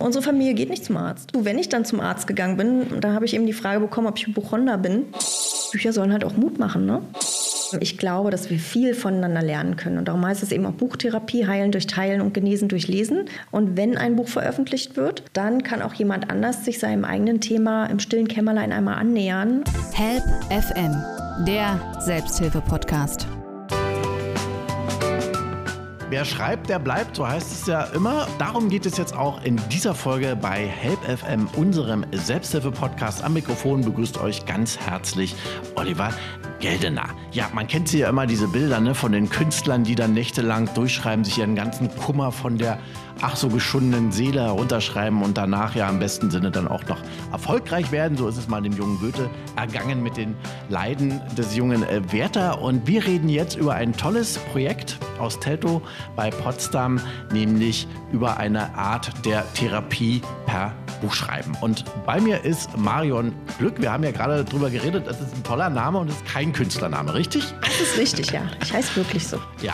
Unsere Familie geht nicht zum Arzt. Wenn ich dann zum Arzt gegangen bin, da habe ich eben die Frage bekommen, ob ich Hypochonder bin. Bücher sollen halt auch Mut machen, ne? Ich glaube, dass wir viel voneinander lernen können. Und darum heißt es eben auch Buchtherapie, heilen durch Teilen und genesen durch Lesen. Und wenn ein Buch veröffentlicht wird, dann kann auch jemand anders sich seinem eigenen Thema im stillen Kämmerlein einmal annähern. Help FM, der Selbsthilfe-Podcast. Wer schreibt, der bleibt, so heißt es ja immer. Darum geht es jetzt auch in dieser Folge bei Help FM, unserem Selbsthilfe-Podcast. Am Mikrofon begrüßt euch ganz herzlich Oliver Geldener. Ja, man kennt sie ja immer, diese Bilder ne, von den Künstlern, die dann nächtelang durchschreiben, sich ihren ganzen Kummer von der ach so geschundenen Seele herunterschreiben und danach ja im besten Sinne dann auch noch erfolgreich werden. So ist es mal dem jungen Goethe ergangen mit den Leiden des jungen äh, Werther. Und wir reden jetzt über ein tolles Projekt aus Teltow bei Potsdam, nämlich über eine Art der Therapie per Buchschreiben. Und bei mir ist Marion Glück. Wir haben ja gerade darüber geredet, das ist ein toller Name und es ist kein Künstlername, richtig? Das ist richtig, ja. Ich heiße wirklich so. Ja.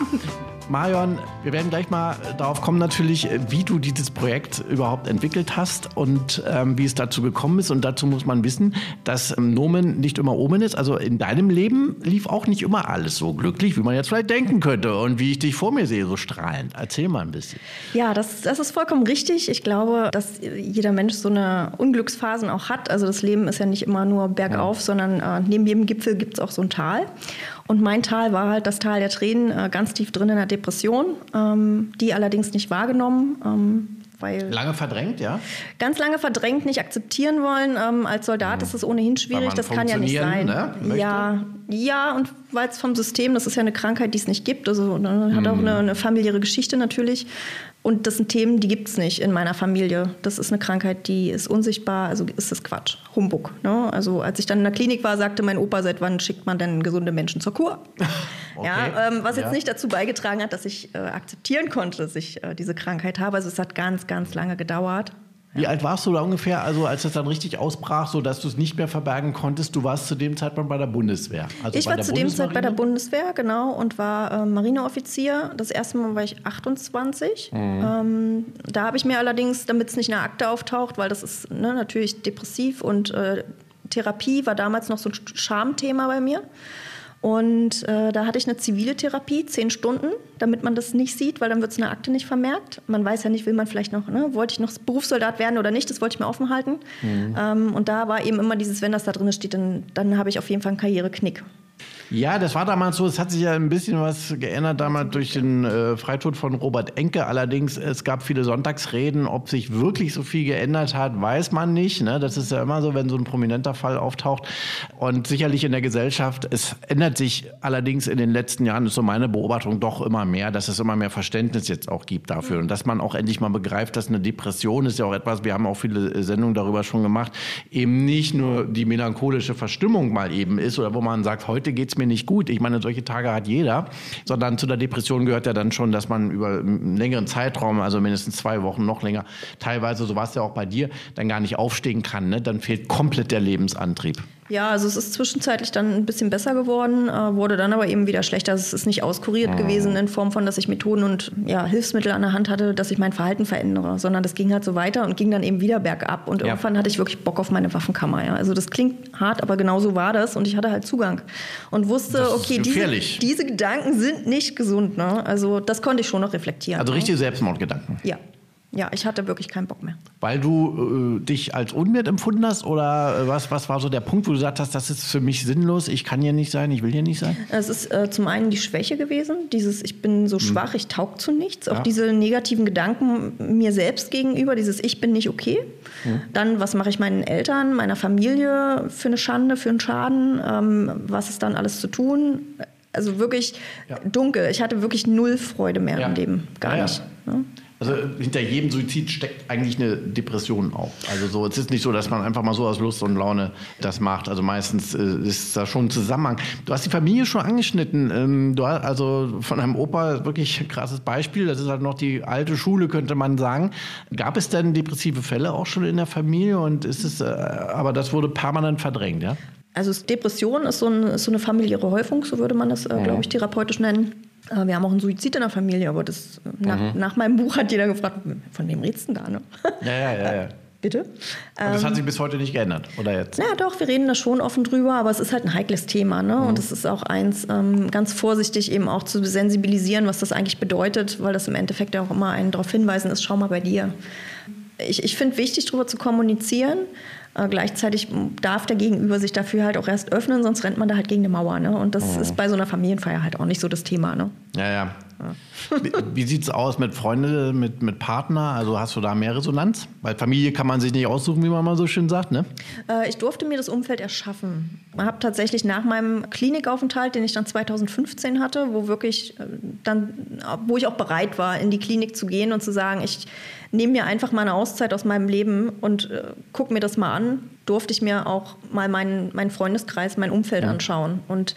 Marion, wir werden gleich mal darauf kommen, natürlich, wie du dieses Projekt überhaupt entwickelt hast und ähm, wie es dazu gekommen ist. Und dazu muss man wissen, dass ähm, Nomen nicht immer Omen ist. Also in deinem Leben lief auch nicht immer alles so glücklich, wie man jetzt vielleicht denken könnte und wie ich dich vor mir sehe, so strahlend. Erzähl mal ein bisschen. Ja, das, das ist vollkommen richtig. Ich glaube, dass jeder Mensch so eine Unglücksphasen auch hat. Also das Leben ist ja nicht immer nur bergauf, ja. sondern äh, neben jedem Gipfel gibt es auch so ein Tal. Und mein Tal war halt das Tal der Tränen, äh, ganz tief drin in der Depression, ähm, die allerdings nicht wahrgenommen. Ähm, weil lange verdrängt, ja? Ganz lange verdrängt, nicht akzeptieren wollen. Ähm, als Soldat mhm. ist es ohnehin schwierig, das kann ja nicht sein. Ne? Ja, ja, und weil es vom System, das ist ja eine Krankheit, die es nicht gibt. Also ne, hat mhm. auch eine, eine, familiäre Geschichte natürlich. Und das sind Themen, die gibt es nicht in meiner Familie. Das ist eine Krankheit, die ist unsichtbar, also ist das Quatsch, Humbug. Ne? Also als ich dann in der Klinik war, sagte mein Opa, seit wann schickt man denn gesunde Menschen zur Kur? okay. ja, ähm, was jetzt ja. nicht dazu beigetragen hat, dass ich äh, akzeptieren konnte, dass ich äh, diese Krankheit habe. Also es hat ganz, ganz lange gedauert. Wie alt warst du da ungefähr, also als das dann richtig ausbrach, so dass du es nicht mehr verbergen konntest? Du warst zu dem Zeitpunkt bei der Bundeswehr. Also ich war zu dem Zeitpunkt bei der Bundeswehr, genau, und war äh, Marineoffizier. Das erste Mal war ich 28. Mhm. Ähm, da habe ich mir allerdings, damit es nicht in der Akte auftaucht, weil das ist ne, natürlich depressiv und äh, Therapie war damals noch so ein Schamthema bei mir. Und äh, da hatte ich eine zivile Therapie, zehn Stunden, damit man das nicht sieht, weil dann wird es in der Akte nicht vermerkt. Man weiß ja nicht, will man vielleicht noch, ne, wollte ich noch Berufssoldat werden oder nicht, das wollte ich mir offen halten. Mhm. Ähm, und da war eben immer dieses, wenn das da drin steht, dann, dann habe ich auf jeden Fall einen Karriereknick. Ja, das war damals so. Es hat sich ja ein bisschen was geändert damals durch den äh, Freitod von Robert Enke. Allerdings, es gab viele Sonntagsreden. Ob sich wirklich so viel geändert hat, weiß man nicht. Ne? Das ist ja immer so, wenn so ein prominenter Fall auftaucht. Und sicherlich in der Gesellschaft, es ändert sich allerdings in den letzten Jahren, ist so meine Beobachtung, doch immer mehr, dass es immer mehr Verständnis jetzt auch gibt dafür. Und dass man auch endlich mal begreift, dass eine Depression ist ja auch etwas, wir haben auch viele Sendungen darüber schon gemacht, eben nicht nur die melancholische Verstimmung mal eben ist oder wo man sagt, heute geht's mir nicht gut. Ich meine, solche Tage hat jeder. Sondern zu der Depression gehört ja dann schon, dass man über einen längeren Zeitraum, also mindestens zwei Wochen, noch länger, teilweise, so war es ja auch bei dir, dann gar nicht aufstehen kann. Ne? Dann fehlt komplett der Lebensantrieb. Ja, also es ist zwischenzeitlich dann ein bisschen besser geworden, äh, wurde dann aber eben wieder schlechter. Also es ist nicht auskuriert mhm. gewesen in Form von, dass ich Methoden und ja, Hilfsmittel an der Hand hatte, dass ich mein Verhalten verändere, sondern das ging halt so weiter und ging dann eben wieder bergab. Und ja. irgendwann hatte ich wirklich Bock auf meine Waffenkammer. Ja. Also das klingt hart, aber genau so war das und ich hatte halt Zugang und wusste, okay, diese, diese, Gedanken sind nicht gesund. Ne? Also das konnte ich schon noch reflektieren. Also richtige Selbstmordgedanken. Ja. Ja, ich hatte wirklich keinen Bock mehr. Weil du äh, dich als unwert empfunden hast oder äh, was, was war so der Punkt, wo du gesagt hast, das ist für mich sinnlos, ich kann hier nicht sein, ich will hier nicht sein? Es ist äh, zum einen die Schwäche gewesen, dieses ich bin so mhm. schwach, ich taug zu nichts, auch diese negativen Gedanken mir selbst gegenüber, dieses ich bin nicht okay. Mhm. Dann, was mache ich meinen Eltern, meiner Familie für eine Schande, für einen Schaden, ähm, was ist dann alles zu tun? Also wirklich ja. dunkel. Ich hatte wirklich null Freude mehr ja. im Leben, gar ja, nicht. Also hinter jedem Suizid steckt eigentlich eine Depression auch. Also so, es ist nicht so, dass man einfach mal so aus Lust und Laune das macht. Also meistens äh, ist da schon ein Zusammenhang. Du hast die Familie schon angeschnitten. Ähm, du hast also von einem Opa wirklich ein krasses Beispiel. Das ist halt noch die alte Schule, könnte man sagen. Gab es denn depressive Fälle auch schon in der Familie? Und ist es, äh, aber das wurde permanent verdrängt, ja? Also Depression ist so, ein, ist so, eine familiäre Häufung, so würde man das, äh, glaube ich, therapeutisch nennen. Äh, wir haben auch einen Suizid in der Familie, aber das nach, Mhm. nach meinem Buch hat jeder gefragt, von wem redest du da? Ne? Ja, ja, ja. ja. Bitte? Und das hat sich bis heute nicht geändert, oder jetzt? Na doch, wir reden da schon offen drüber, aber es ist halt ein heikles Thema. Ne? Und es ist auch eins, ähm, ganz vorsichtig eben auch zu sensibilisieren, was das eigentlich bedeutet, weil das im Endeffekt ja auch immer einen darauf hinweisen ist, schau mal bei dir. Ich, ich finde wichtig, darüber zu kommunizieren. Äh, gleichzeitig darf der Gegenüber sich dafür halt auch erst öffnen, sonst rennt man da halt gegen eine Mauer. Ne? Und das ist bei so einer Familienfeier halt auch nicht so das Thema. Ne? Ja, ja. Wie, wie sieht es aus mit Freunden, mit, mit Partner? Also hast du da mehr Resonanz? Weil Familie kann man sich nicht aussuchen, wie man mal so schön sagt, ne? Äh, ich durfte mir das Umfeld erschaffen. Ich habe tatsächlich nach meinem Klinikaufenthalt, den ich dann 2015 hatte, wo wirklich äh, dann, wo ich auch bereit war, in die Klinik zu gehen und zu sagen, ich nehme mir einfach mal eine Auszeit aus meinem Leben und äh, gucke mir das mal an, durfte ich mir auch mal meinen, meinen Freundeskreis, mein Umfeld anschauen. Und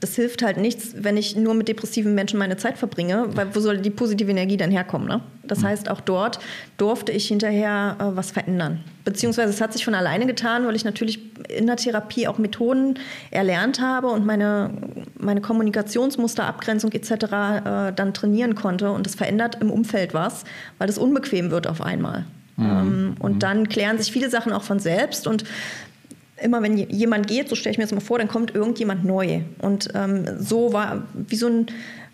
das hilft halt nichts, wenn ich nur mit depressiven Menschen meine Zeit verbringe, weil wo soll die positive Energie dann herkommen? Ne? Das heißt, auch dort durfte ich hinterher äh, was verändern. Beziehungsweise es hat sich von alleine getan, weil ich natürlich in der Therapie auch Methoden erlernt habe und meine, meine Kommunikationsmuster, Abgrenzung etc. Äh, dann trainieren konnte. Und das verändert im Umfeld was, weil das unbequem wird auf einmal. Ähm, und dann klären sich viele Sachen auch von selbst und immer wenn je- jemand geht, so stelle ich mir das mal vor, dann kommt irgendjemand neu. Und ähm, so war wie so ein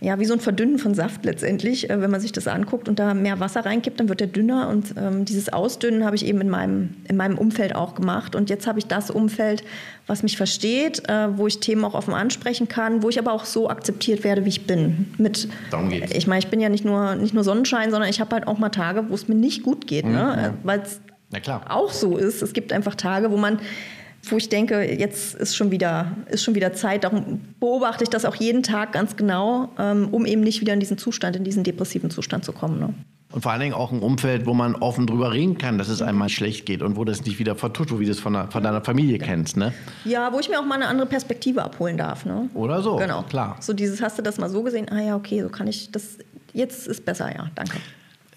ja, wie so ein Verdünnen von Saft letztendlich, äh, wenn man sich das anguckt und da mehr Wasser reinkippt, dann wird der dünner. Und ähm, dieses Ausdünnen habe ich eben in meinem, in meinem Umfeld auch gemacht. Und jetzt habe ich das Umfeld, was mich versteht, äh, wo ich Themen auch offen ansprechen kann, wo ich aber auch so akzeptiert werde, wie ich bin. Mit, Darum geht's. Ich meine, ich bin ja nicht nur, nicht nur Sonnenschein, sondern ich habe halt auch mal Tage, wo es mir nicht gut geht. Ne? Weil es Na klar. auch so ist. Es gibt einfach Tage, wo man, wo ich denke, jetzt ist schon wieder, ist schon wieder Zeit. Darum beobachte ich das auch jeden Tag ganz genau, ähm, um eben nicht wieder in diesen Zustand, in diesen depressiven Zustand zu kommen. Ne? Und vor allen Dingen auch ein Umfeld, wo man offen drüber reden kann, dass es einmal schlecht geht und wo das nicht wieder vertut, wie du es von, von deiner Familie kennst, ne? Ja, wo ich mir auch mal eine andere Perspektive abholen darf. Ne? Oder so, Genau. klar. So dieses, hast du das mal so gesehen? Ah ja, okay, so kann ich das. Jetzt ist besser, ja, danke.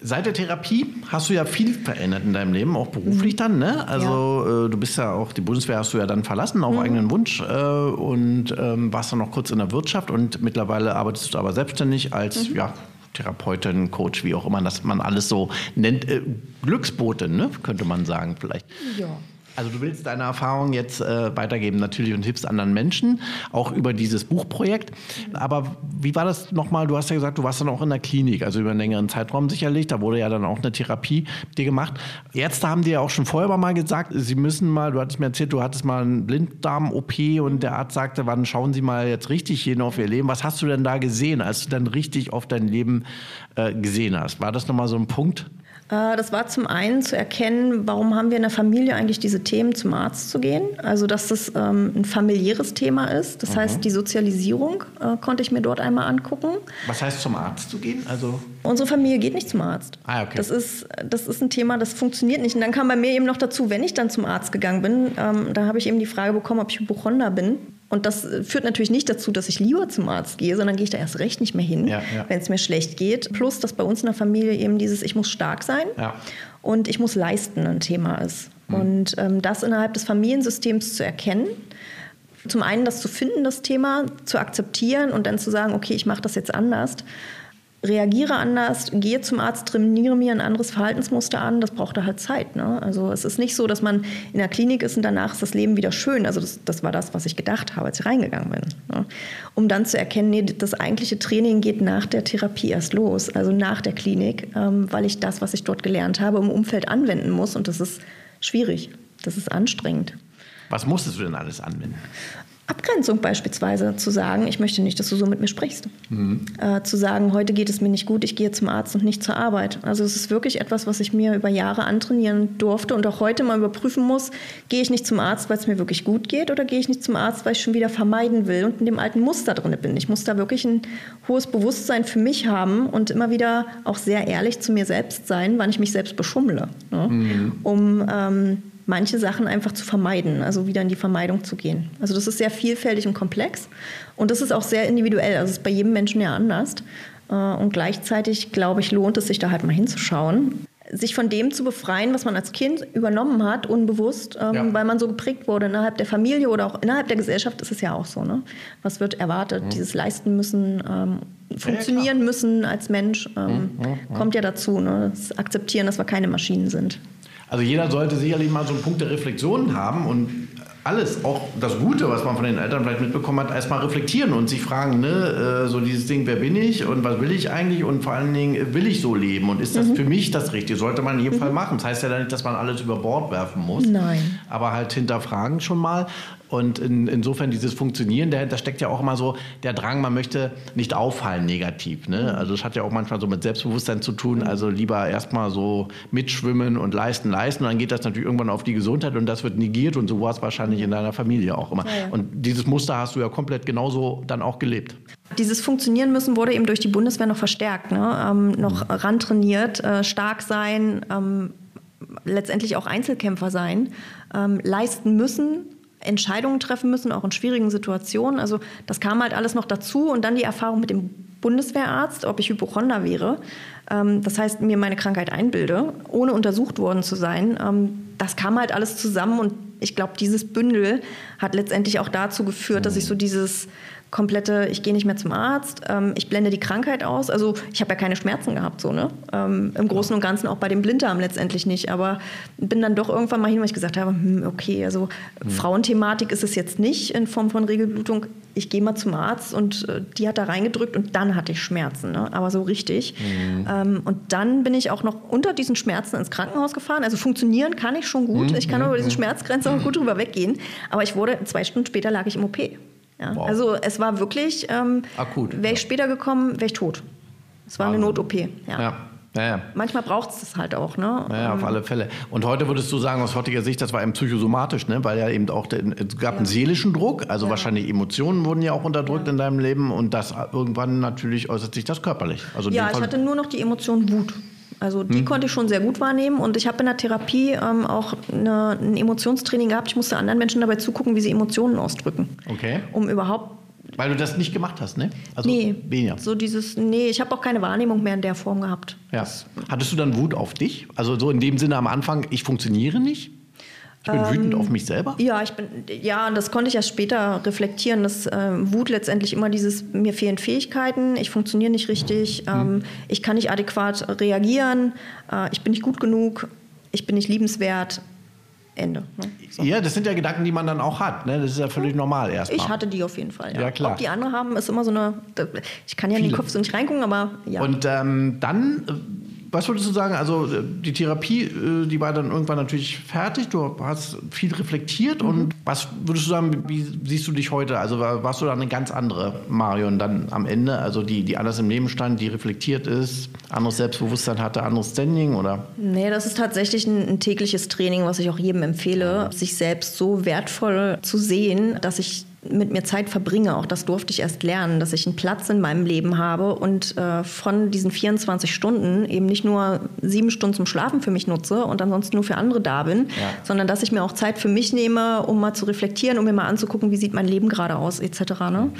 Seit der Therapie hast du ja viel verändert in deinem Leben, auch beruflich dann, ne? Also äh, du bist ja auch, die Bundeswehr hast du ja dann verlassen auf eigenen Wunsch äh, und ähm, warst dann noch kurz in der Wirtschaft und mittlerweile arbeitest du aber selbstständig als, ja, Therapeutin, Coach, wie auch immer das man alles so nennt. Äh, Glücksbotin, ne? könnte man sagen vielleicht. Ja. Also du willst deine Erfahrung jetzt äh, weitergeben natürlich und hilfst anderen Menschen, auch über dieses Buchprojekt. Aber wie war das nochmal? Du hast ja gesagt, du warst dann auch in der Klinik, also über einen längeren Zeitraum sicherlich. Da wurde ja dann auch eine Therapie dir gemacht. Ärzte haben dir ja auch schon vorher mal gesagt, sie müssen mal, du hattest mir erzählt, du hattest mal einen Blinddarm-OP und der Arzt sagte, wann schauen Sie mal jetzt richtig hin auf Ihr Leben. Was hast du denn da gesehen, als du dann richtig auf dein Leben äh, gesehen hast? War das nochmal so ein Punkt? Äh, Das war zum einen zu erkennen, warum haben wir in der Familie eigentlich diese Themen, zum Arzt zu gehen. Also, dass das ähm, ein familiäres Thema ist. Das heißt, die Sozialisierung äh, konnte ich mir dort einmal angucken. Was heißt zum Arzt zu gehen? Also Unsere Familie geht nicht zum Arzt. Ah, okay. Das ist, das ist ein Thema, das funktioniert nicht. Und dann kam bei mir eben noch dazu, wenn ich dann zum Arzt gegangen bin, ähm, da habe ich eben die Frage bekommen, ob ich Hypochonder bin. Und das äh, führt natürlich nicht dazu, dass ich lieber zum Arzt gehe, sondern gehe ich da erst recht nicht mehr hin, Ja, ja. wenn es mir schlecht geht. Plus, dass bei uns in der Familie eben dieses Ich muss stark sein Ja. und ich muss leisten ein Thema ist. Hm. Und ähm, das innerhalb des Familiensystems zu erkennen, zum einen das zu finden, das Thema, zu akzeptieren und dann zu sagen, okay, ich mache das jetzt anders, reagiere anders, gehe zum Arzt, trainiere mir ein anderes Verhaltensmuster an, das braucht da halt Zeit. Ne? Also es ist nicht so, dass man in der Klinik ist und danach ist das Leben wieder schön. Also das, das war das, was ich gedacht habe, als ich reingegangen bin. Ne? Um dann zu erkennen, nee, das eigentliche Training geht nach der Therapie erst los, also nach der Klinik, ähm, weil ich das, was ich dort gelernt habe, im Umfeld anwenden muss und das ist schwierig, das ist anstrengend. was musstest du denn alles anwenden? Abgrenzung beispielsweise zu sagen, ich möchte nicht, dass du so mit mir sprichst. Äh, zu sagen, heute geht es mir nicht gut, ich gehe zum Arzt und nicht zur Arbeit. Also es ist wirklich etwas, was ich mir über Jahre antrainieren durfte und auch heute mal überprüfen muss, gehe ich nicht zum Arzt, weil es mir wirklich gut geht oder gehe ich nicht zum Arzt, weil ich schon wieder vermeiden will und in dem alten Muster drin bin. Ich muss da wirklich ein hohes Bewusstsein für mich haben und immer wieder auch sehr ehrlich zu mir selbst sein, wann ich mich selbst beschummle, ne? um ähm, manche Sachen einfach zu vermeiden, also wieder in die Vermeidung zu gehen. Also das ist sehr vielfältig und komplex und das ist auch sehr individuell, also es ist bei jedem Menschen ja anders. Äh, Und gleichzeitig, glaube ich, lohnt es sich da halt mal hinzuschauen. sich von dem zu befreien, was man als Kind übernommen hat, unbewusst, ähm, ja. weil man so geprägt wurde innerhalb der Familie oder auch innerhalb der Gesellschaft ist es ja auch so. Ne? Was wird erwartet? Mhm. Dieses leisten müssen, ähm, funktionieren ja, müssen als Mensch, ähm, mhm. Mhm. kommt ja dazu. Ne? Das Akzeptieren, dass wir keine Maschinen sind. Also jeder sollte sicherlich mal so einen Punkt der Reflexion haben und alles, auch das Gute, was man von den Eltern vielleicht mitbekommen hat, erstmal reflektieren und sich fragen, ne, äh, so dieses Ding, wer bin ich und was will ich eigentlich und vor allen Dingen, will ich so leben und ist das mhm. für mich das Richtige? Sollte man in jedem mhm. Fall machen. Das heißt ja nicht, dass man alles über Bord werfen muss. Nein. Aber halt hinterfragen schon mal. Und in, insofern dieses Funktionieren, da steckt ja auch immer so der Drang, man möchte nicht auffallen negativ. Ne? Also es hat ja auch manchmal so mit Selbstbewusstsein zu tun. Also lieber erstmal so mitschwimmen und leisten, leisten. Und dann geht das natürlich irgendwann auf die Gesundheit und das wird negiert. Und so war es wahrscheinlich in deiner Familie auch immer. Ja, ja. Und dieses Muster hast du ja komplett genauso dann auch gelebt. Dieses Funktionieren müssen wurde eben durch die Bundeswehr noch verstärkt, ne? ähm, noch mhm. rantrainiert, äh, stark sein, ähm, letztendlich auch Einzelkämpfer sein, ähm, leisten müssen, Entscheidungen treffen müssen, auch in schwierigen Situationen. Also das kam halt alles noch dazu und dann die Erfahrung mit dem Bundeswehrarzt, ob ich Hypochonder wäre. Ähm, das heißt, mir meine Krankheit einbilde, ohne untersucht worden zu sein. Ähm, das kam halt alles zusammen und ich glaube, dieses Bündel hat letztendlich auch dazu geführt, dass ich so dieses komplette, ich gehe nicht mehr zum Arzt, ähm, ich blende die Krankheit aus. Also ich habe ja keine Schmerzen gehabt, so, ne? Ähm, Im Großen und Ganzen auch bei dem Blinddarm letztendlich nicht. Aber bin dann doch irgendwann mal hin, weil ich gesagt habe, hm, okay, also hm. Frauenthematik ist es jetzt nicht in Form von Regelblutung. Ich gehe mal zum Arzt und äh, die hat da reingedrückt und dann hatte ich Schmerzen, ne? aber so richtig. Mhm. Ähm, und dann bin ich auch noch unter diesen Schmerzen ins Krankenhaus gefahren. Also funktionieren kann ich schon gut. Mhm. Ich kann über diese hm. Schmerzgrenze auch gut drüber weggehen. Aber ich wurde, zwei Stunden später lag ich im OP. Ja, wow. Also es war wirklich, ähm, akut. Wäre ich ja. später gekommen, wäre ich tot. Es war Wahnsinn. eine Not-OP. Ja. ja. Ja, Manchmal braucht es das halt auch. Ne? Ja, auf ähm, alle Fälle. Und heute würdest du sagen, aus heutiger Sicht, das war eben psychosomatisch, ne? weil ja eben auch, der, es gab einen seelischen Druck, also wahrscheinlich Emotionen wurden ja auch unterdrückt in deinem Leben und das irgendwann natürlich äußert sich das körperlich. Also ja, ich hatte nur noch die Emotion Wut. Also die hm. konnte ich schon sehr gut wahrnehmen und ich habe in der Therapie ähm, auch eine, ein Emotionstraining gehabt. Ich musste anderen Menschen dabei zugucken, wie sie Emotionen ausdrücken. Okay. Um überhaupt weil du das nicht gemacht hast, ne? Also nee, weniger. So dieses, nee, ich habe auch keine Wahrnehmung mehr in der Form gehabt. Ja. Hattest du dann Wut auf dich? Also so in dem Sinne am Anfang, ich funktioniere nicht? Ich bin ähm, wütend auf mich selber? Ja, ich bin, ja, das konnte ich erst später reflektieren, dass äh, Wut letztendlich immer dieses, mir fehlen Fähigkeiten, ich funktioniere nicht richtig, hm. ähm, ich kann nicht adäquat reagieren, äh, ich bin nicht gut genug, ich bin nicht liebenswert. Ende. Ne? So. Ja, das sind ja Gedanken, die man dann auch hat. Ne? Das ist ja völlig normal erstmal. Ich hatte die auf jeden Fall. Ja, ja klar. Ob die andere haben, ist immer so eine. Ich kann ja Viele. in den Kopf so nicht reingucken, aber ja. Und ähm, dann was würdest du sagen? Also äh, die Therapie, äh, die war dann irgendwann natürlich fertig. Du hast viel reflektiert mhm. und was würdest du sagen? Wie siehst du dich heute? Also warst du da eine ganz andere Marion dann am Ende? Also die, die anders im Leben stand, die reflektiert ist, anderes Selbstbewusstsein hatte, anderes Standing oder? Nee, das ist tatsächlich ein, ein tägliches Training, was ich auch jedem empfehle, sich selbst so wertvoll zu sehen, dass ich mit mir Zeit verbringe. Auch das durfte ich erst lernen, dass ich einen Platz in meinem Leben habe und äh, von diesen 24 Stunden eben nicht nur sieben Stunden zum Schlafen für mich nutze und ansonsten nur für andere da bin, ja. sondern dass ich mir auch Zeit für mich nehme, um mal zu reflektieren, um mir mal anzugucken, wie sieht mein Leben gerade aus, etc. Ne?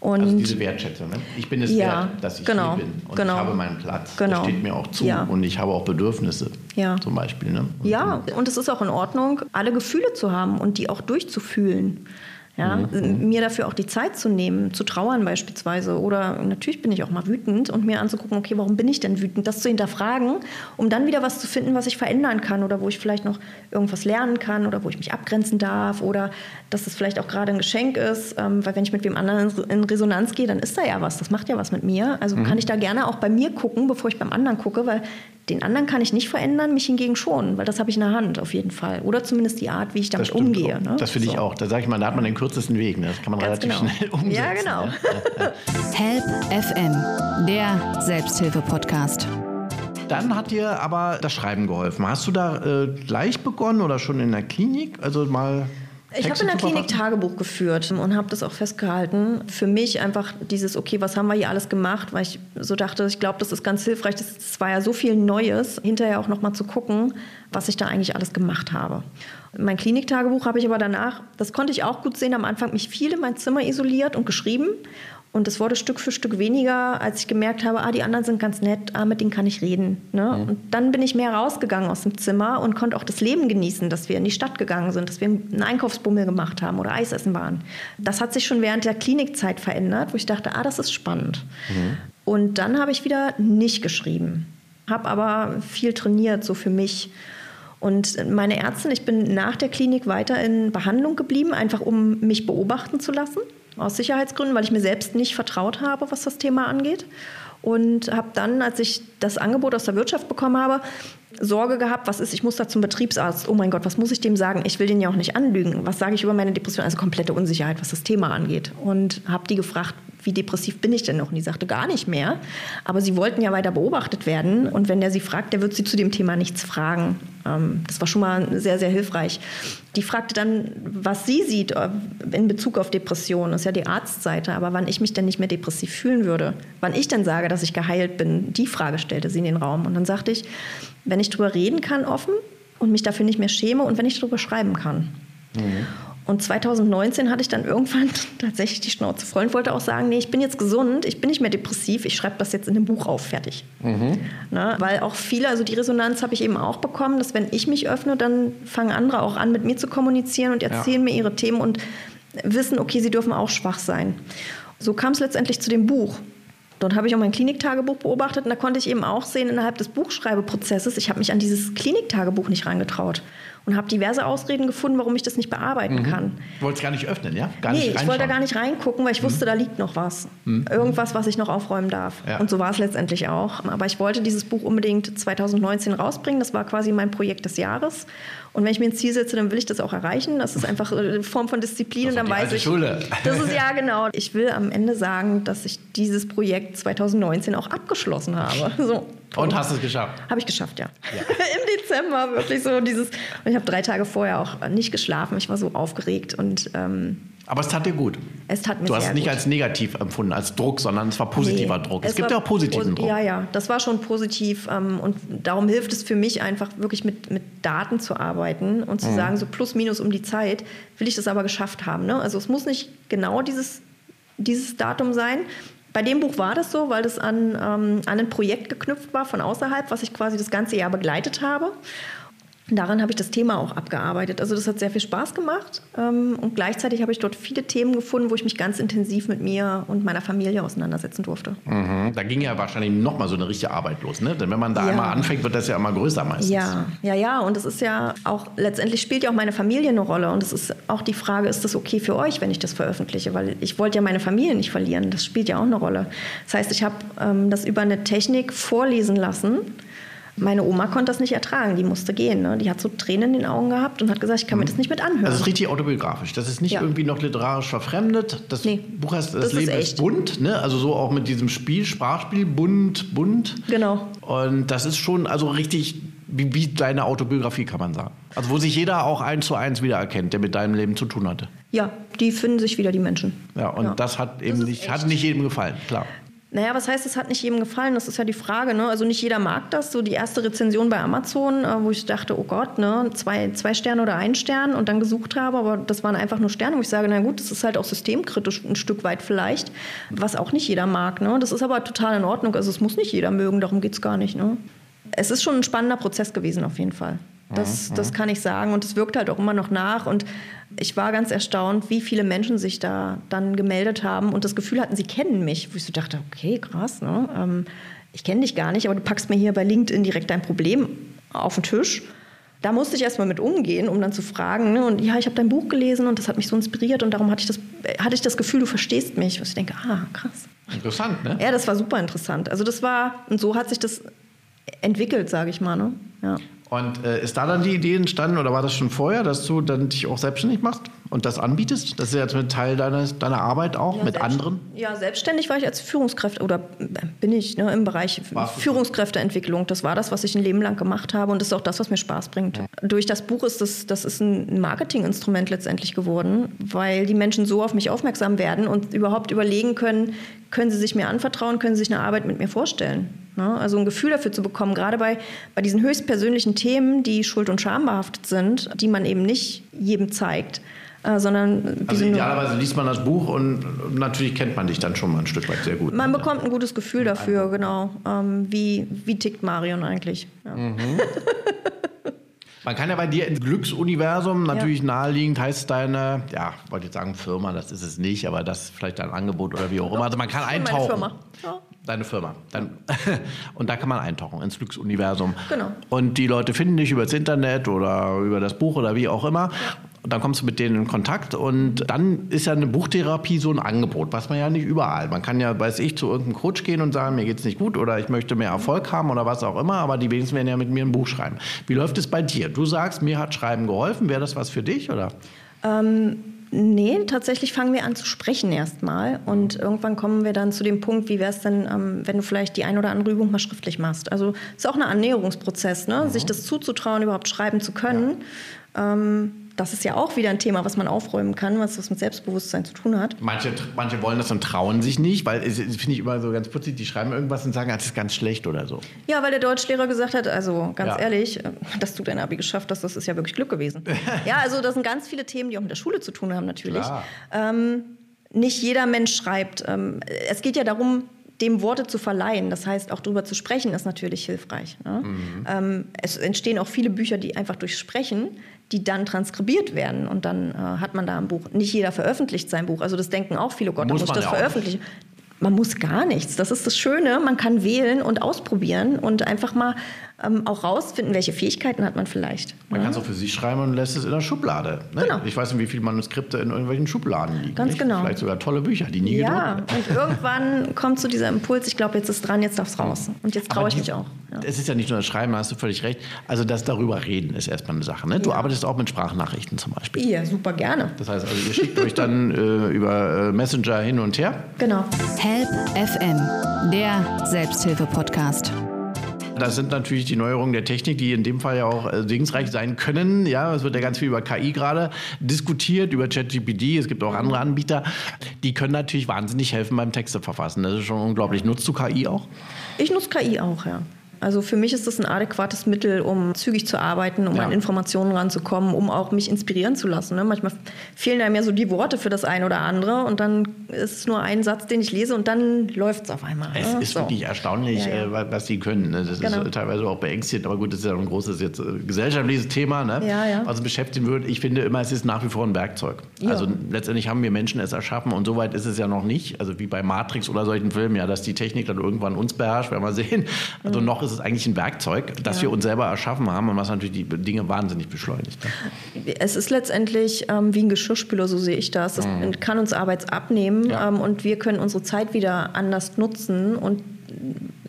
Und also diese Wertschätzung. Ne? Ich bin es ja, wert, dass ich genau, hier bin und genau, ich habe meinen Platz. Genau. Das steht mir auch zu ja. und ich habe auch Bedürfnisse. Ja. Zum Beispiel. Ne? ja, und es ist auch in Ordnung, alle Gefühle zu haben und die auch durchzufühlen. Ja, mhm. Mir dafür auch die Zeit zu nehmen, zu trauern beispielsweise. Oder natürlich bin ich auch mal wütend und mir anzugucken, okay, warum bin ich denn wütend? Das zu hinterfragen, um dann wieder was zu finden, was ich verändern kann oder wo ich vielleicht noch irgendwas lernen kann oder wo ich mich abgrenzen darf oder dass es vielleicht auch gerade ein Geschenk ist. Ähm, weil wenn ich mit wem anderen in Resonanz gehe, dann ist da ja was. Das macht ja was mit mir. Also mhm. kann ich da gerne auch bei mir gucken, bevor ich beim anderen gucke, weil den anderen kann ich nicht verändern, mich hingegen schon, weil das habe ich in der Hand auf jeden Fall. Oder zumindest die Art, wie ich damit umgehe. Ne? Das finde so. ich auch. Da sage ich mal, da hat man den kürzesten Weg. Ne? Das kann man Ganz relativ genau. schnell umsetzen. Ja, genau. Ne? Help FM, der Selbsthilfe-Podcast. Dann hat dir aber das Schreiben geholfen. Hast du da äh, gleich begonnen oder schon in der Klinik? Also mal ich habe in der Klinik Tagebuch geführt und habe das auch festgehalten. Für mich einfach dieses, okay, was haben wir hier alles gemacht, weil ich so dachte, ich glaube, das ist ganz hilfreich. Das, war ja so viel Neues, hinterher auch nochmal zu gucken, was ich da eigentlich alles gemacht habe. Mein Kliniktagebuch habe ich aber danach, das konnte ich auch gut sehen, am Anfang mich viel in mein Zimmer isoliert und geschrieben Und es wurde Stück für Stück weniger, als ich gemerkt habe, ah, die anderen sind ganz nett, ah, mit denen kann ich reden. Ne? Mhm. Und dann bin ich mehr rausgegangen aus dem Zimmer und konnte auch das Leben genießen, dass wir in die Stadt gegangen sind, dass wir einen Einkaufsbummel gemacht haben oder Eis essen waren. Das hat sich schon während der Klinikzeit verändert, wo ich dachte, ah, das ist spannend. Mhm. Und dann habe ich wieder nicht geschrieben, habe aber viel trainiert, so für mich. Und meine Ärztin, ich bin nach der Klinik weiter in Behandlung geblieben, einfach um mich beobachten zu lassen aus Sicherheitsgründen, weil ich mir selbst nicht vertraut habe, was das Thema angeht. Und habe dann, als ich das Angebot aus der Wirtschaft bekommen habe, Sorge gehabt, was ist, ich muss da zum Betriebsarzt. Oh mein Gott, was muss ich dem sagen? Ich will den ja auch nicht anlügen. Was sage ich über meine Depression? Also komplette Unsicherheit, was das Thema angeht. Und habe die gefragt, wie depressiv bin ich denn noch? Und die sagte gar nicht mehr. Aber sie wollten ja weiter beobachtet werden. Und wenn der sie fragt, der wird sie zu dem Thema nichts fragen. Ähm, das war schon mal sehr, sehr hilfreich. Die fragte dann, was sie sieht äh, in Bezug auf Depressionen. Das ist ja die Arztseite. Aber wann ich mich denn nicht mehr depressiv fühlen würde, wann ich denn sage, dass ich geheilt bin, die Frage stellte sie in den Raum. Und dann sagte ich, wenn ich drüber reden kann offen und mich dafür nicht mehr schäme und wenn ich drüber schreiben kann. Mhm. Und 2019 hatte ich dann irgendwann tatsächlich die Schnauze voll und wollte auch sagen, nee, ich bin jetzt gesund, ich bin nicht mehr depressiv, ich schreibe das jetzt in einem Buch auf, fertig. Mhm. Na, weil auch viele, also die Resonanz habe ich eben auch bekommen, dass wenn ich mich öffne, dann fangen andere auch an, mit mir zu kommunizieren und erzählen ja. mir ihre Themen und wissen, okay, sie dürfen auch schwach sein. So kam es letztendlich zu dem Buch. Dort habe ich auch mein Kliniktagebuch beobachtet. Und da konnte ich eben auch sehen, innerhalb des Buchschreibeprozesses, ich habe mich an dieses Kliniktagebuch nicht reingetraut und habe diverse Ausreden gefunden, warum ich das nicht bearbeiten mhm. kann. Du wolltest gar nicht öffnen, ja? Gar nee, ich wollte da gar nicht reingucken, weil ich mhm. wusste, da liegt noch was. Mhm. Irgendwas, was ich noch aufräumen darf. Ja. Und so war es letztendlich auch. Aber ich wollte dieses Buch unbedingt 2019 rausbringen. Das war quasi mein Projekt des Jahres. Und wenn ich mir ein Ziel setze, dann will ich das auch erreichen. Das ist einfach eine Form von Disziplin. Das und dann weiß ich. Schule. Das ist ja genau. Ich will am Ende sagen, dass ich dieses Projekt 2019 auch abgeschlossen habe. So. Und hast es geschafft? Habe ich geschafft, ja. ja. Im Dezember wirklich so dieses. Und ich habe drei Tage vorher auch nicht geschlafen. Ich war so aufgeregt und ähm, aber es tat dir gut. Es tat mir Du hast es nicht gut. als negativ empfunden, als Druck, sondern es war positiver nee, Druck. Es, es gibt ja auch positiven Druck. Ja, ja, das war schon positiv. Ähm, und darum hilft es für mich einfach wirklich mit, mit Daten zu arbeiten und zu mhm. sagen, so plus minus um die Zeit will ich das aber geschafft haben. Ne? Also es muss nicht genau dieses, dieses Datum sein. Bei dem Buch war das so, weil das an, ähm, an ein Projekt geknüpft war von außerhalb, was ich quasi das ganze Jahr begleitet habe. Daran habe ich das Thema auch abgearbeitet. Also das hat sehr viel Spaß gemacht ähm, und gleichzeitig habe ich dort viele Themen gefunden, wo ich mich ganz intensiv mit mir und meiner Familie auseinandersetzen durfte. Mhm. Da ging ja wahrscheinlich noch mal so eine richtige Arbeit los, ne? Denn wenn man da ja. einmal anfängt, wird das ja immer größer meistens. Ja, ja, ja. Und es ist ja auch letztendlich spielt ja auch meine Familie eine Rolle und es ist auch die Frage, ist das okay für euch, wenn ich das veröffentliche? Weil ich wollte ja meine Familie nicht verlieren. Das spielt ja auch eine Rolle. Das heißt, ich habe ähm, das über eine Technik vorlesen lassen meine Oma konnte das nicht ertragen, die musste gehen. Ne? Die hat so Tränen in den Augen gehabt und hat gesagt, ich kann mir mhm. das nicht mit anhören. Das ist richtig autobiografisch. Das ist nicht ja. irgendwie noch literarisch verfremdet. Das nee, Buch heißt Das, das Leben ist, ist bunt. Ne? Also so auch mit diesem Spiel, Sprachspiel, bunt, bunt. Genau. Und das ist schon also richtig wie, wie deine Autobiografie, kann man sagen. Also wo sich jeder auch eins zu eins wiedererkennt, der mit deinem Leben zu tun hatte. Ja, die finden sich wieder, die Menschen. Ja, und ja. das hat eben das nicht, hat nicht jedem gefallen, klar. Naja, was heißt, es hat nicht jedem gefallen? Das ist ja die Frage. Ne? Also nicht jeder mag das. So die erste Rezension bei Amazon, äh, wo ich dachte, oh Gott, ne? zwei, zwei Sterne oder ein Stern und dann gesucht habe, aber das waren einfach nur Sterne, wo ich sage, na gut, das ist halt auch systemkritisch ein Stück weit vielleicht, was auch nicht jeder mag. Ne? Das ist aber total in Ordnung. Also es muss nicht jeder mögen, darum geht es gar nicht. Ne? Es ist schon ein spannender Prozess gewesen auf jeden Fall. Das, das kann ich sagen. Und es wirkt halt auch immer noch nach. Und ich war ganz erstaunt, wie viele Menschen sich da dann gemeldet haben und das Gefühl hatten, sie kennen mich. Wo ich so dachte, okay, krass, ne? Ähm, ich kenne dich gar nicht, aber du packst mir hier bei LinkedIn direkt dein Problem auf den Tisch. Da musste ich erstmal mit umgehen, um dann zu fragen. Ne? Und ja, ich habe dein Buch gelesen und das hat mich so inspiriert und darum hatte ich das, hatte ich das Gefühl, du verstehst mich. Und ich denke, ah, krass. Interessant, ne? Ja, das war super interessant. Also das war, und so hat sich das entwickelt, sage ich mal. Ne? Ja. Und äh, ist da dann die Idee entstanden oder war das schon vorher, dass du dann dich auch selbstständig machst und das anbietest? Das ist ja jetzt ein Teil deiner, deiner Arbeit auch ja, mit anderen? Ja, selbstständig war ich als Führungskräfte oder äh, bin ich ne, im Bereich Warst Führungskräfteentwicklung. Das war das, was ich ein Leben lang gemacht habe und das ist auch das, was mir Spaß bringt. Ja. Durch das Buch ist das, das ist ein Marketinginstrument letztendlich geworden, weil die Menschen so auf mich aufmerksam werden und überhaupt überlegen können, können sie sich mir anvertrauen, können sie sich eine Arbeit mit mir vorstellen. Ne? Also ein Gefühl dafür zu bekommen, gerade bei, bei diesen höchstpersönlichen Themen, die schuld- und schambehaftet sind, die man eben nicht jedem zeigt. äh, sondern also idealerweise liest man das Buch und natürlich kennt man dich dann schon mal ein Stück weit sehr gut. Man ne? bekommt ein gutes Gefühl dafür, genau, ähm, wie, wie tickt Marion eigentlich. Ja. Mhm. Man kann ja bei dir ins Glücksuniversum natürlich ja. naheliegend, heißt deine, ja, wollte jetzt sagen Firma, das ist es nicht, aber das ist vielleicht dein Angebot oder wie auch immer. Also man kann eintauchen. Meine Firma. Ja. Deine Firma. Dann, und da kann man eintauchen ins Glücksuniversum. Genau. Und die Leute finden dich über das Internet oder über das Buch oder wie auch immer. Und dann kommst du mit denen in Kontakt und dann ist ja eine Buchtherapie so ein Angebot, was man ja nicht überall. Man kann ja, weiß ich, zu irgendeinem Coach gehen und sagen, mir geht es nicht gut oder ich möchte mehr Erfolg haben oder was auch immer, aber die wenigsten werden ja mit mir ein Buch schreiben. Wie läuft es bei dir? Du sagst, mir hat Schreiben geholfen. Wäre das was für dich oder? Ähm Nee, tatsächlich fangen wir an zu sprechen erstmal und irgendwann kommen wir dann zu dem Punkt, wie wäre es denn, ähm, wenn du vielleicht die ein oder andere Übung mal schriftlich machst. Also es ist auch ein Annäherungsprozess, ne? Mhm. sich das zuzutrauen, überhaupt schreiben zu können. Ja. Ähm, das ist ja auch wieder ein Thema, was man aufräumen kann, was das mit Selbstbewusstsein zu tun hat. Manche, manche wollen das und trauen sich nicht, weil das finde ich immer so ganz putzig, die schreiben irgendwas und sagen, das ist ganz schlecht oder so. Ja, weil der Deutschlehrer gesagt hat, also ganz ja. ehrlich, äh, dass du dein Abi geschafft hast, das ist ja wirklich Glück gewesen. ja, also das sind ganz viele Themen, die auch mit der Schule zu tun haben natürlich. Ähm, nicht jeder Mensch schreibt. Ähm, es geht ja darum, dem Worte zu verleihen, das heißt auch darüber zu sprechen, ist natürlich hilfreich. Ne? Mhm. Ähm, es entstehen auch viele Bücher, die einfach durch Sprechen die dann transkribiert werden und dann äh, hat man da ein Buch. Nicht jeder veröffentlicht sein Buch. Also das denken auch viele, oh Gott, muss, muss ich das ja veröffentlichen. Man muss gar nichts. Das ist das Schöne. Man kann wählen und ausprobieren und einfach mal ähm, auch rausfinden, welche Fähigkeiten hat man vielleicht. Man ne? kann es auch für sich schreiben und lässt es in der Schublade. Ne? Genau. Ich weiß nicht, wie viele Manuskripte in irgendwelchen Schubladen liegen. Ganz nicht? genau. Vielleicht sogar tolle Bücher, die nie ja, gedruckt werden. Ja, und irgendwann kommt so dieser Impuls, ich glaube, jetzt ist dran, jetzt darf es raus. Und jetzt traue ich mich auch. Ja. Es ist ja nicht nur das Schreiben, hast du völlig recht. Also das darüber reden ist erstmal eine Sache. Ne? Du ja. arbeitest auch mit Sprachnachrichten zum Beispiel. Ja, super gerne. Das heißt, also ihr schickt euch dann äh, über äh, Messenger hin und her. Genau. Help FM, der Selbsthilfe-Podcast. Das sind natürlich die Neuerungen der Technik, die in dem Fall ja auch äh, segensreich sein können. Ja, es wird ja ganz viel über KI gerade diskutiert, über ChatGPT. Es gibt auch andere Anbieter. Die können natürlich wahnsinnig helfen beim Texte verfassen. Das ist schon unglaublich. Nutzt du KI auch? Ich nutze KI auch, ja. Also für mich ist das ein adäquates Mittel, um zügig zu arbeiten, um ja. an Informationen ranzukommen, um auch mich inspirieren zu lassen. Ne? Manchmal fehlen einem ja so die Worte für das eine oder andere und dann ist es nur ein Satz, den ich lese und dann läuft es auf einmal. Es ne? ist so. wirklich erstaunlich, ja, ja. Äh, was sie können. Ne? Das genau. ist teilweise auch beängstigend, aber gut, das ist ja ein großes jetzt, äh, gesellschaftliches Thema, ne? was beschäftigen würde. Ich finde immer, es ist nach wie vor ein Werkzeug. Also letztendlich haben wir Menschen es erschaffen und so weit ist es ja noch nicht. Also wie bei Matrix oder solchen Filmen, ja, dass die Technik dann irgendwann uns beherrscht, werden wir sehen. Also mhm. noch ist es eigentlich ein Werkzeug, das ja. wir uns selber erschaffen haben und was natürlich die Dinge wahnsinnig beschleunigt. Ne? Es ist letztendlich ähm, wie ein Geschirrspüler, so sehe ich das. Das mhm. kann uns Arbeit abnehmen ja. ähm, und wir können unsere Zeit wieder anders nutzen und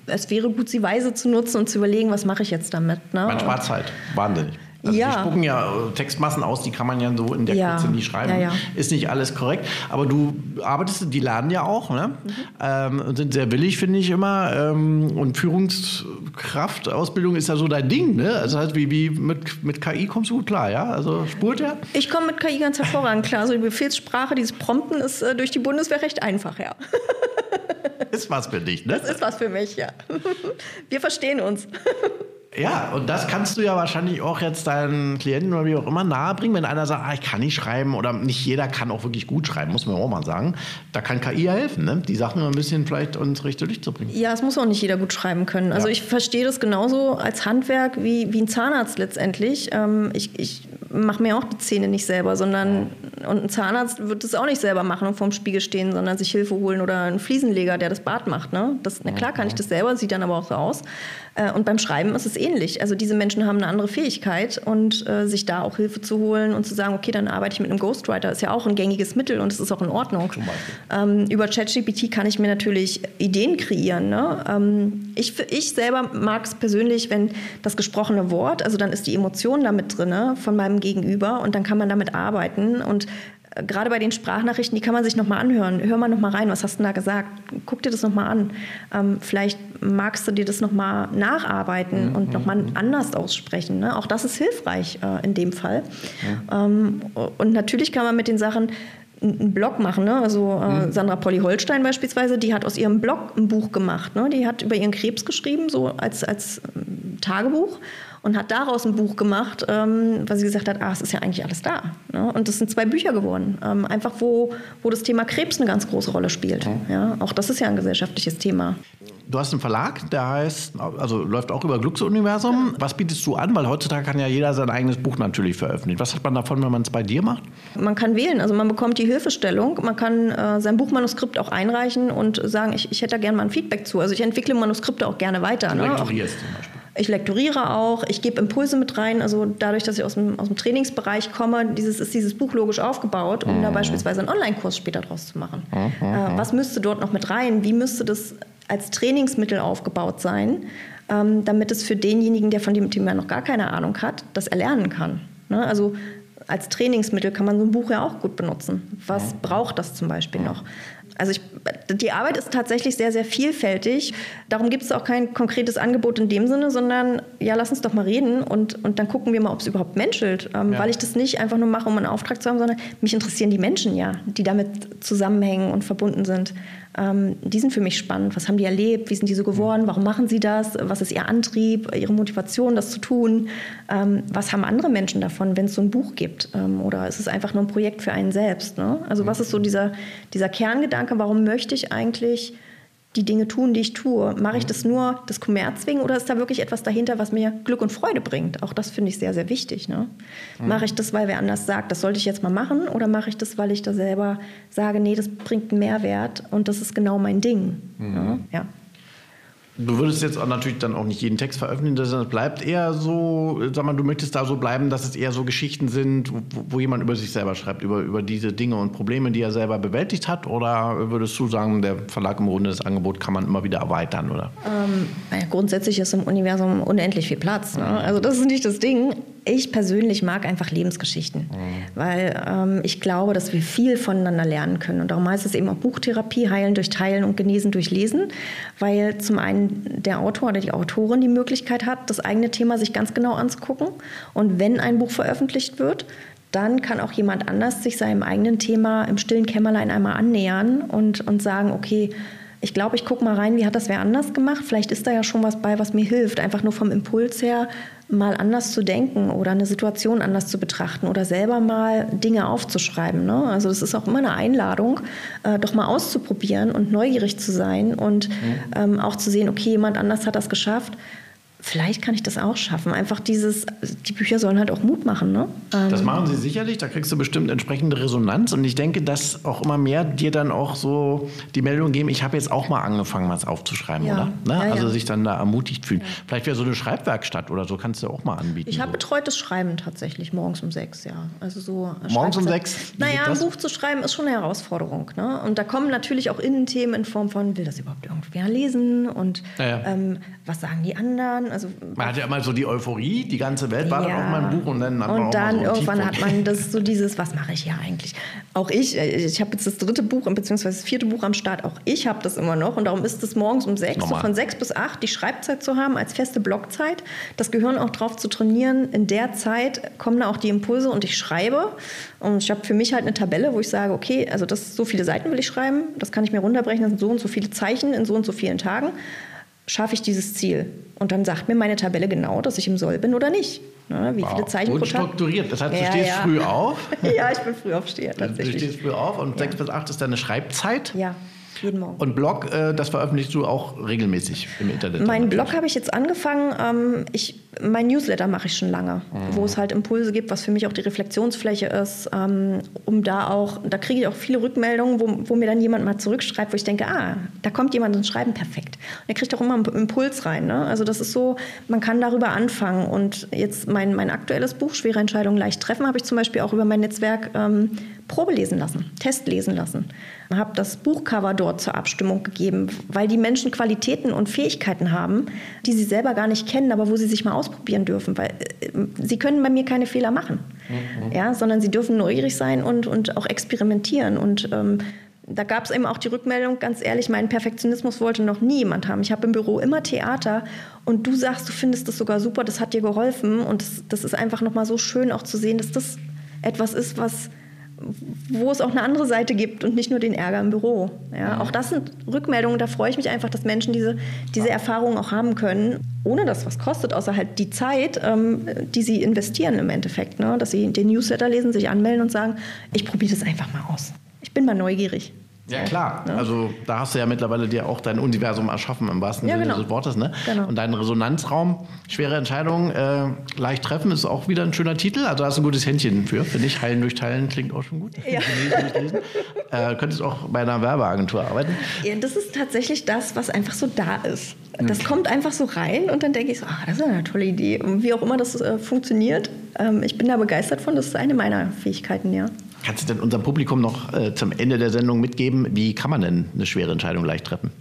es wäre gut, sie weise zu nutzen und zu überlegen, was mache ich jetzt damit. Ne? Man spart Zeit, wahnsinnig. Also ja. Die spucken ja äh, Textmassen aus, die kann man ja so in der ja. Kürze nie schreiben. Ja. Ist nicht alles korrekt. Aber du arbeitest, die lernen ja auch, ne? Mhm. Ähm, sind sehr willig, finde ich immer. Ähm, und Führungskraft, Ausbildung ist ja so dein Ding, ne? Also heißt, wie, wie mit, mit KI kommst du gut klar, ja? Also spurt ja? Ich komme mit KI ganz hervorragend klar. Also die Befehlssprache, dieses Prompten ist äh, durch die Bundeswehr recht einfach, ja. ist was für dich, ne? Das ist was für mich, ja. Wir verstehen uns. Ja, und das kannst du ja wahrscheinlich auch jetzt deinen Klienten oder wie auch immer nahebringen, wenn einer sagt, ah, ich kann nicht schreiben oder nicht jeder kann auch wirklich gut schreiben, muss man auch mal sagen. Da kann KI ja helfen, ne? die Sachen ein bisschen vielleicht uns richtig durchzubringen. Ja, es muss auch nicht jeder gut schreiben können. Also ja. ich verstehe das genauso als Handwerk wie, wie ein Zahnarzt letztendlich. Ähm, ich, ich mache mir auch die Zähne nicht selber, sondern und ein Zahnarzt wird das auch nicht selber machen und vorm Spiegel stehen, sondern sich Hilfe holen oder einen Fliesenleger, der das Bad macht. Ne? Das, na klar kann ich das selber, sieht dann aber auch so aus. Äh, und beim Schreiben ist es ähnlich. Also diese Menschen haben eine andere Fähigkeit und äh, sich da auch Hilfe zu holen und zu sagen, okay, dann arbeite ich mit einem Ghostwriter, ist ja auch ein gängiges Mittel und es ist auch in Ordnung. Ähm, über ChatGPT kann ich mir natürlich Ideen kreieren. Ne? Ähm, ich, ich selber mag es persönlich, wenn das gesprochene Wort, also dann ist die Emotion damit drin ne, von meinem Gegenüber und dann kann man damit arbeiten und gerade bei den Sprachnachrichten, die kann man sich nochmal anhören. Hör mal nochmal rein, was hast du da gesagt? Guck dir das nochmal an. Ähm, vielleicht magst du dir das nochmal nacharbeiten mhm. und nochmal mhm. anders aussprechen. Ne? Auch das ist hilfreich äh, in dem Fall. Ja. Ähm, und natürlich kann man mit den Sachen einen Blog machen. Ne? Also äh, mhm. Sandra Polly Holstein beispielsweise, die hat aus ihrem Blog ein Buch gemacht. Ne? Die hat über ihren Krebs geschrieben, so als, als ähm, Tagebuch und hat daraus ein Buch gemacht, ähm, weil sie gesagt hat, ah, es ist ja eigentlich alles da. Ne? Und das sind zwei Bücher geworden, ähm, einfach wo, wo das Thema Krebs eine ganz große Rolle spielt. Mhm. Ja? Auch das ist ja ein gesellschaftliches Thema. Du hast einen Verlag, der heißt, also läuft auch über Glücksuniversum. Was bietest du an? Weil heutzutage kann ja jeder sein eigenes Buch natürlich veröffentlichen. Was hat man davon, wenn man es bei dir macht? Man kann wählen, also man bekommt die Hilfestellung, man kann äh, sein Buchmanuskript auch einreichen und sagen, ich, ich hätte da gerne mal ein Feedback zu. Also ich entwickle Manuskripte auch gerne weiter. Du ne? lektorierst zum Beispiel. Ich lektoriere auch, ich gebe Impulse mit rein. Also dadurch, dass ich aus dem, aus dem Trainingsbereich komme, dieses, ist dieses Buch logisch aufgebaut, um mhm. da beispielsweise einen Online-Kurs später draus zu machen. Mhm. Äh, was müsste dort noch mit rein? Wie müsste das als Trainingsmittel aufgebaut sein, ähm, damit es für denjenigen, der von dem Thema noch gar keine Ahnung hat, das erlernen kann. Ne? Also als Trainingsmittel kann man so ein Buch ja auch gut benutzen. Was braucht das zum Beispiel noch? Also ich, die Arbeit ist tatsächlich sehr, sehr vielfältig. Darum gibt es auch kein konkretes Angebot in dem Sinne, sondern ja, lass uns doch mal reden und, und dann gucken wir mal, ob es überhaupt menschelt. Ähm, ja. Weil ich das nicht einfach nur mache, um einen Auftrag zu haben, sondern mich interessieren die Menschen ja, die damit zusammenhängen und verbunden sind ähm, die sind für mich spannend. Was haben die erlebt? Wie sind die so geworden? Warum machen sie das? Was ist ihr Antrieb, ihre Motivation, das zu tun? Ähm, was haben andere Menschen davon, wenn es so ein Buch gibt? Ähm, oder ist es einfach nur ein Projekt für einen selbst? Ne? Also was ist so dieser, dieser Kerngedanke? Warum möchte ich eigentlich die Dinge tun, die ich tue. Mache ich das nur des Kommerz wegen oder ist da wirklich etwas dahinter, was mir Glück und Freude bringt? Auch das finde ich sehr, sehr wichtig. Ne? Mhm. Mache ich das, weil wer anders sagt, das sollte ich jetzt mal machen oder mache ich das, weil ich da selber sage, nee, das bringt einen Mehrwert und das ist genau mein Ding. Mhm. Ne? Ja. Du würdest jetzt auch natürlich dann auch nicht jeden Text veröffentlichen, das bleibt eher so, sag mal, du möchtest da so bleiben, dass es eher so Geschichten sind, wo, wo, jemand über sich selber schreibt, über, über diese Dinge und Probleme, die er selber bewältigt hat? Oder würdest du sagen, der Verlag im Grunde das Angebot kann man immer wieder erweitern, oder? Ähm, grundsätzlich ist im Universum unendlich viel Platz. Ne? Also das ist nicht das Ding ich persönlich mag einfach Lebensgeschichten, mhm. weil ähm, ich glaube, dass wir viel voneinander lernen können. Und darum heißt es eben auch Buchtherapie, heilen durch Teilen und genesen durch Lesen, weil zum einen der Autor oder die Autorin die Möglichkeit hat, das eigene Thema sich ganz genau anzugucken. Und wenn ein Buch veröffentlicht wird, dann kann auch jemand anders sich seinem eigenen Thema im stillen Kämmerlein einmal annähern und, und sagen, okay, ich glaube, ich gucke mal rein, wie hat das wer anders gemacht? Vielleicht ist da ja schon was bei, was mir hilft, einfach nur vom Impuls her mal anders zu denken oder eine Situation anders zu betrachten oder selber mal Dinge aufzuschreiben. Ne? Also das ist auch immer eine Einladung, äh, doch mal auszuprobieren und neugierig zu sein und mhm. ähm, auch zu sehen, okay, jemand anders hat das geschafft vielleicht kann ich das auch schaffen. Einfach dieses, die Bücher sollen halt auch Mut machen. Ne? das ähm, machen sie sicherlich, da kriegst du bestimmt entsprechende Resonanz. Und ich denke, dass auch immer mehr dir dann auch so die Meldung geben, ich habe jetzt auch mal angefangen, was aufzuschreiben, ja. oder? Ne? Ja, also ja. sich dann da ermutigt fühlen. Vielleicht wäre so eine Schreibwerkstatt oder so, kannst du auch mal anbieten. Ich habe so. betreutes Schreiben tatsächlich, morgens um sechs, ja. Also so morgens um sechs? naja, ein Buch zu schreiben ist schon eine Herausforderung. Ne? Und da kommen natürlich auch Innenthemen in Form von, will das überhaupt irgendwer lesen? Und ähm, was sagen die anderen? Also, man hat ja immer so die Euphorie, die ganze Welt war ja. dann auch mal ein Buch und dann, dann und dann so irgendwann hat man das so dieses, was mache ich hier eigentlich? Auch ich, äh, ich habe jetzt das dritte Buch beziehungsweise das vierte Buch am Start. Auch ich habe das immer noch und darum ist es morgens um sechs, so von sechs bis acht die Schreibzeit zu haben als feste Blockzeit, das Gehirn auch drauf zu trainieren. In der Zeit kommen da auch die Impulse und ich schreibe und ich habe für mich halt eine Tabelle, wo ich sage, okay, also das so viele Seiten will ich schreiben, das kann ich mir runterbrechen, das sind so und so viele Zeichen in so und so vielen Tagen schaffe ich dieses Ziel. Und dann sagt mir meine Tabelle genau, dass ich im Soll bin oder nicht. Ne, wie wow. viele Zeichen und pro Tag. strukturiert. Das heißt, du ja, stehst ja. früh auf. ja, ich bin früh aufsteher tatsächlich. Du stehst früh auf und ja. 6 bis 8 ist deine Schreibzeit. Ja. Jeden Morgen. Und Blog, äh, das veröffentlichst du auch regelmäßig im Internet? Mein Blog habe ich jetzt angefangen. Ähm, ich, mein Newsletter mache ich schon lange, mhm. wo es halt Impulse gibt, was für mich auch die Reflexionsfläche ist, ähm, um da auch, da kriege ich auch viele Rückmeldungen, wo, wo, mir dann jemand mal zurückschreibt, wo ich denke, ah, da kommt jemand und schreiben perfekt. Und er kriegt auch immer einen Impuls rein. Ne? Also das ist so, man kann darüber anfangen. Und jetzt mein, mein aktuelles Buch, Schwere Entscheidungen leicht treffen, habe ich zum Beispiel auch über mein Netzwerk ähm, Probe lesen lassen, Test lesen lassen. Ich habe das Buchcover dort zur Abstimmung gegeben, weil die Menschen Qualitäten und Fähigkeiten haben, die sie selber gar nicht kennen, aber wo sie sich mal ausprobieren dürfen, weil äh, sie können bei mir keine Fehler machen, mhm. ja, sondern sie dürfen neugierig sein und, und auch experimentieren und ähm, da gab es eben auch die Rückmeldung, ganz ehrlich, meinen Perfektionismus wollte noch nie jemand haben. Ich habe im Büro immer Theater und du sagst, du findest das sogar super, das hat dir geholfen und das, das ist einfach nochmal so schön auch zu sehen, dass das etwas ist, was wo es auch eine andere Seite gibt und nicht nur den Ärger im Büro. Ja, auch das sind Rückmeldungen, da freue ich mich einfach, dass Menschen diese, diese Erfahrungen auch haben können, ohne dass was kostet, außer halt die Zeit, ähm, die sie investieren im Endeffekt. Ne? Dass sie den Newsletter lesen, sich anmelden und sagen, ich probiere das einfach mal aus. Ich bin mal neugierig. Ja, klar. Ja. Also da hast du ja mittlerweile dir auch dein Universum erschaffen, im wahrsten ja, Sinne genau. des Wortes. Ne? Genau. Und dein Resonanzraum, schwere Entscheidungen, äh, leicht treffen, ist auch wieder ein schöner Titel. Also hast du ein gutes Händchen für, finde ich. Heilen durch Teilen klingt auch schon gut. Ja. äh, könntest auch bei einer Werbeagentur arbeiten. Ja, das ist tatsächlich das, was einfach so da ist. Das mhm. kommt einfach so rein und dann denke ich so, ah, das ist eine tolle Idee. Und wie auch immer das äh, funktioniert, ähm, ich bin da begeistert von. Das ist eine meiner Fähigkeiten, ja. Kannst du denn unserem Publikum noch äh, zum Ende der Sendung mitgeben, wie kann man denn eine schwere Entscheidung leicht treffen?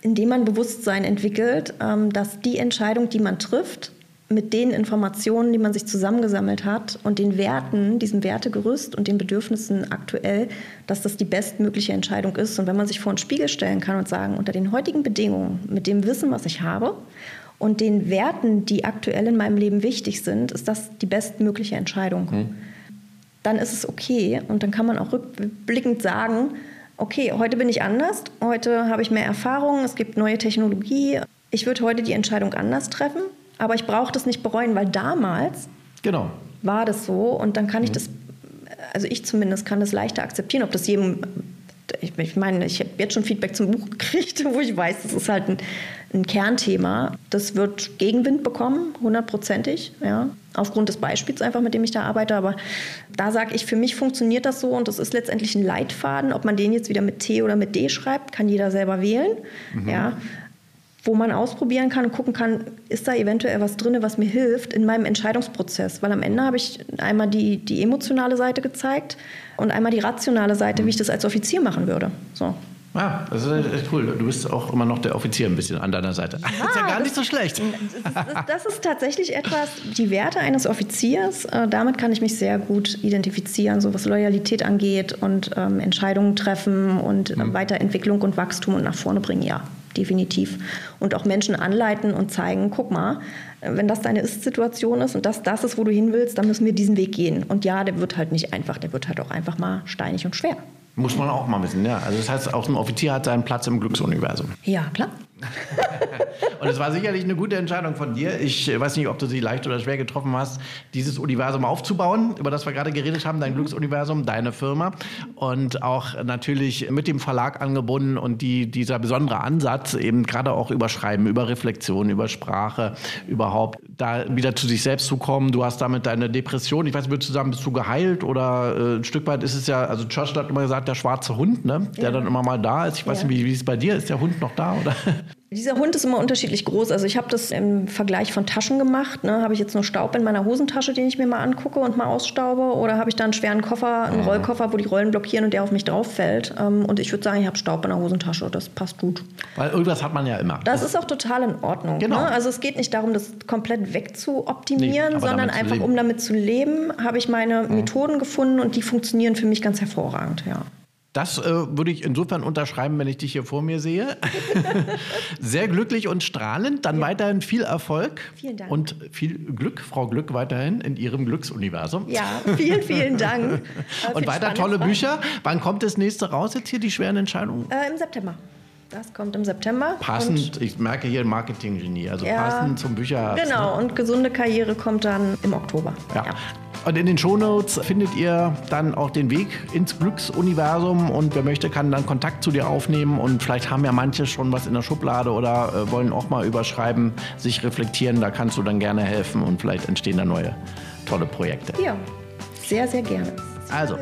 Indem man Bewusstsein entwickelt, ähm, dass die Entscheidung, die man trifft, mit den Informationen, die man sich zusammengesammelt hat und den Werten, diesem Wertegerüst und den Bedürfnissen aktuell, dass das die bestmögliche Entscheidung ist. Und wenn man sich vor einen Spiegel stellen kann und sagen, unter den heutigen Bedingungen, mit dem Wissen, was ich habe und den Werten, die aktuell in meinem Leben wichtig sind, ist das die bestmögliche Entscheidung. Mhm dann ist es okay. Und dann kann man auch rückblickend sagen, okay, heute bin ich anders, heute habe ich mehr Erfahrung, es gibt neue Technologie. Ich würde heute die Entscheidung anders treffen, aber ich brauche das nicht bereuen, weil damals genau. war das so und dann kann ich mhm. das, also ich zumindest kann das leichter akzeptieren, ob das jedem ich, meine, ich habe jetzt schon Feedback zum Buch gekriegt, wo ich weiß, das ist halt ein, ein Kernthema. Das wird Gegenwind bekommen, hundertprozentig, ja, aufgrund des Beispiels einfach, mit dem ich da arbeite. Aber da sage ich, für mich funktioniert das so und das ist letztendlich ein Leitfaden. Ob man den jetzt wieder mit T oder mit D schreibt, kann jeder selber wählen. Mhm. Ja wo man ausprobieren kann und gucken kann, ist da eventuell was drin, was mir hilft in meinem Entscheidungsprozess. Weil am Ende habe ich einmal die, die emotionale Seite gezeigt und einmal die rationale Seite, wie ich das als Offizier machen würde. So. Ja, das ist echt cool. Du bist auch immer noch der Offizier ein bisschen an deiner Seite. Ja, das ist ja gar nicht so schlecht. Das, ist tatsächlich etwas, die Werte eines Offiziers, äh, damit kann ich mich sehr gut identifizieren, so was Loyalität angeht und ähm, Entscheidungen treffen und äh. Weiterentwicklung und Wachstum und nach vorne bringen, ja definitiv. Und auch Menschen anleiten und zeigen, guck mal, wenn das deine Ist-Situation ist und das das ist, wo du hin willst, dann müssen wir diesen Weg gehen. Und ja, der wird halt nicht einfach, der wird halt auch einfach mal steinig und schwer. Muss man auch mal wissen, ja. Also das heißt, auch ein Offizier hat seinen Platz im Glücksuniversum. Ja, klar. und es war sicherlich eine gute Entscheidung von dir. Ich weiß nicht, ob du sie leicht oder schwer getroffen hast, dieses Universum aufzubauen, über das wir gerade geredet haben, dein mhm. Glücksuniversum, deine Firma. Und auch natürlich mit dem Verlag angebunden und die, dieser besondere Ansatz, eben gerade auch über Schreiben, über Reflexion, über Sprache, überhaupt da wieder zu sich selbst zu kommen. Du hast damit deine Depression, ich weiß nicht, zusammen bist du geheilt oder äh, ein Stück weit ist es ja, also Churchill hat immer gesagt, der schwarze Hund, ne? der ja. dann immer mal da ist. Ich weiß ja. nicht, wie, wie ist es bei dir? Ist der Hund noch da? Oder? Dieser Hund ist immer unterschiedlich groß. Also ich habe das im Vergleich von Taschen gemacht. Ne? Habe ich jetzt nur Staub in meiner Hosentasche, den ich mir mal angucke und mal ausstaube? Oder habe ich da einen schweren Koffer, einen mhm. Rollkoffer, wo die Rollen blockieren und der auf mich drauf fällt? Ähm, und ich würde sagen, ich habe Staub in der Hosentasche. Das passt gut. Weil irgendwas hat man ja immer. Das, das ist auch total in Ordnung. Genau. Ne? Also es geht nicht darum, das komplett wegzuoptimieren, nee, sondern einfach, um damit zu leben, habe ich meine mhm. Methoden gefunden und die funktionieren für mich ganz hervorragend. Ja. Das äh, würde ich insofern unterschreiben, wenn ich dich hier vor mir sehe. Sehr glücklich und strahlend. Dann ja. weiterhin viel Erfolg. Vielen Dank. Und viel Glück, Frau Glück, weiterhin in Ihrem Glücksuniversum. Ja, vielen, vielen Dank. und weiter tolle Fragen. Bücher. Wann kommt das nächste raus jetzt hier, die schweren Entscheidungen? Äh, Im September. Das kommt im September. Passend, ich merke hier Marketing-Genie, also ja, passend zum Bücher. Genau, ne? und gesunde Karriere kommt dann im Oktober. Ja. ja. Und in den Shownotes findet ihr dann auch den Weg ins Glücksuniversum und wer möchte, kann dann Kontakt zu dir aufnehmen und vielleicht haben ja manche schon was in der Schublade oder äh, wollen auch mal überschreiben, sich reflektieren, da kannst du dann gerne helfen und vielleicht entstehen da neue tolle Projekte. Ja, sehr, sehr gerne. Also,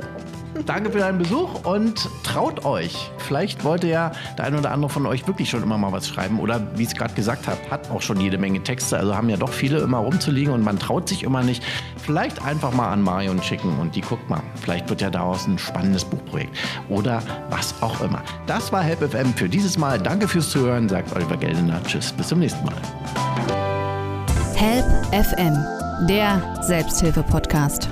Danke für deinen Besuch und traut euch. Vielleicht wollte ja der eine oder andere von euch wirklich schon immer mal was schreiben oder wie ich es gerade gesagt habe, hat auch schon jede Menge Texte. Also haben ja doch viele immer rumzuliegen und man traut sich immer nicht. Vielleicht einfach mal an Marion schicken und die guckt mal. Vielleicht wird ja daraus ein spannendes Buchprojekt oder was auch immer. Das war Help FM für dieses Mal. Danke fürs Zuhören, sagt Oliver Geldener. Tschüss, bis zum nächsten Mal. Help FM, der Selbsthilfe-Podcast.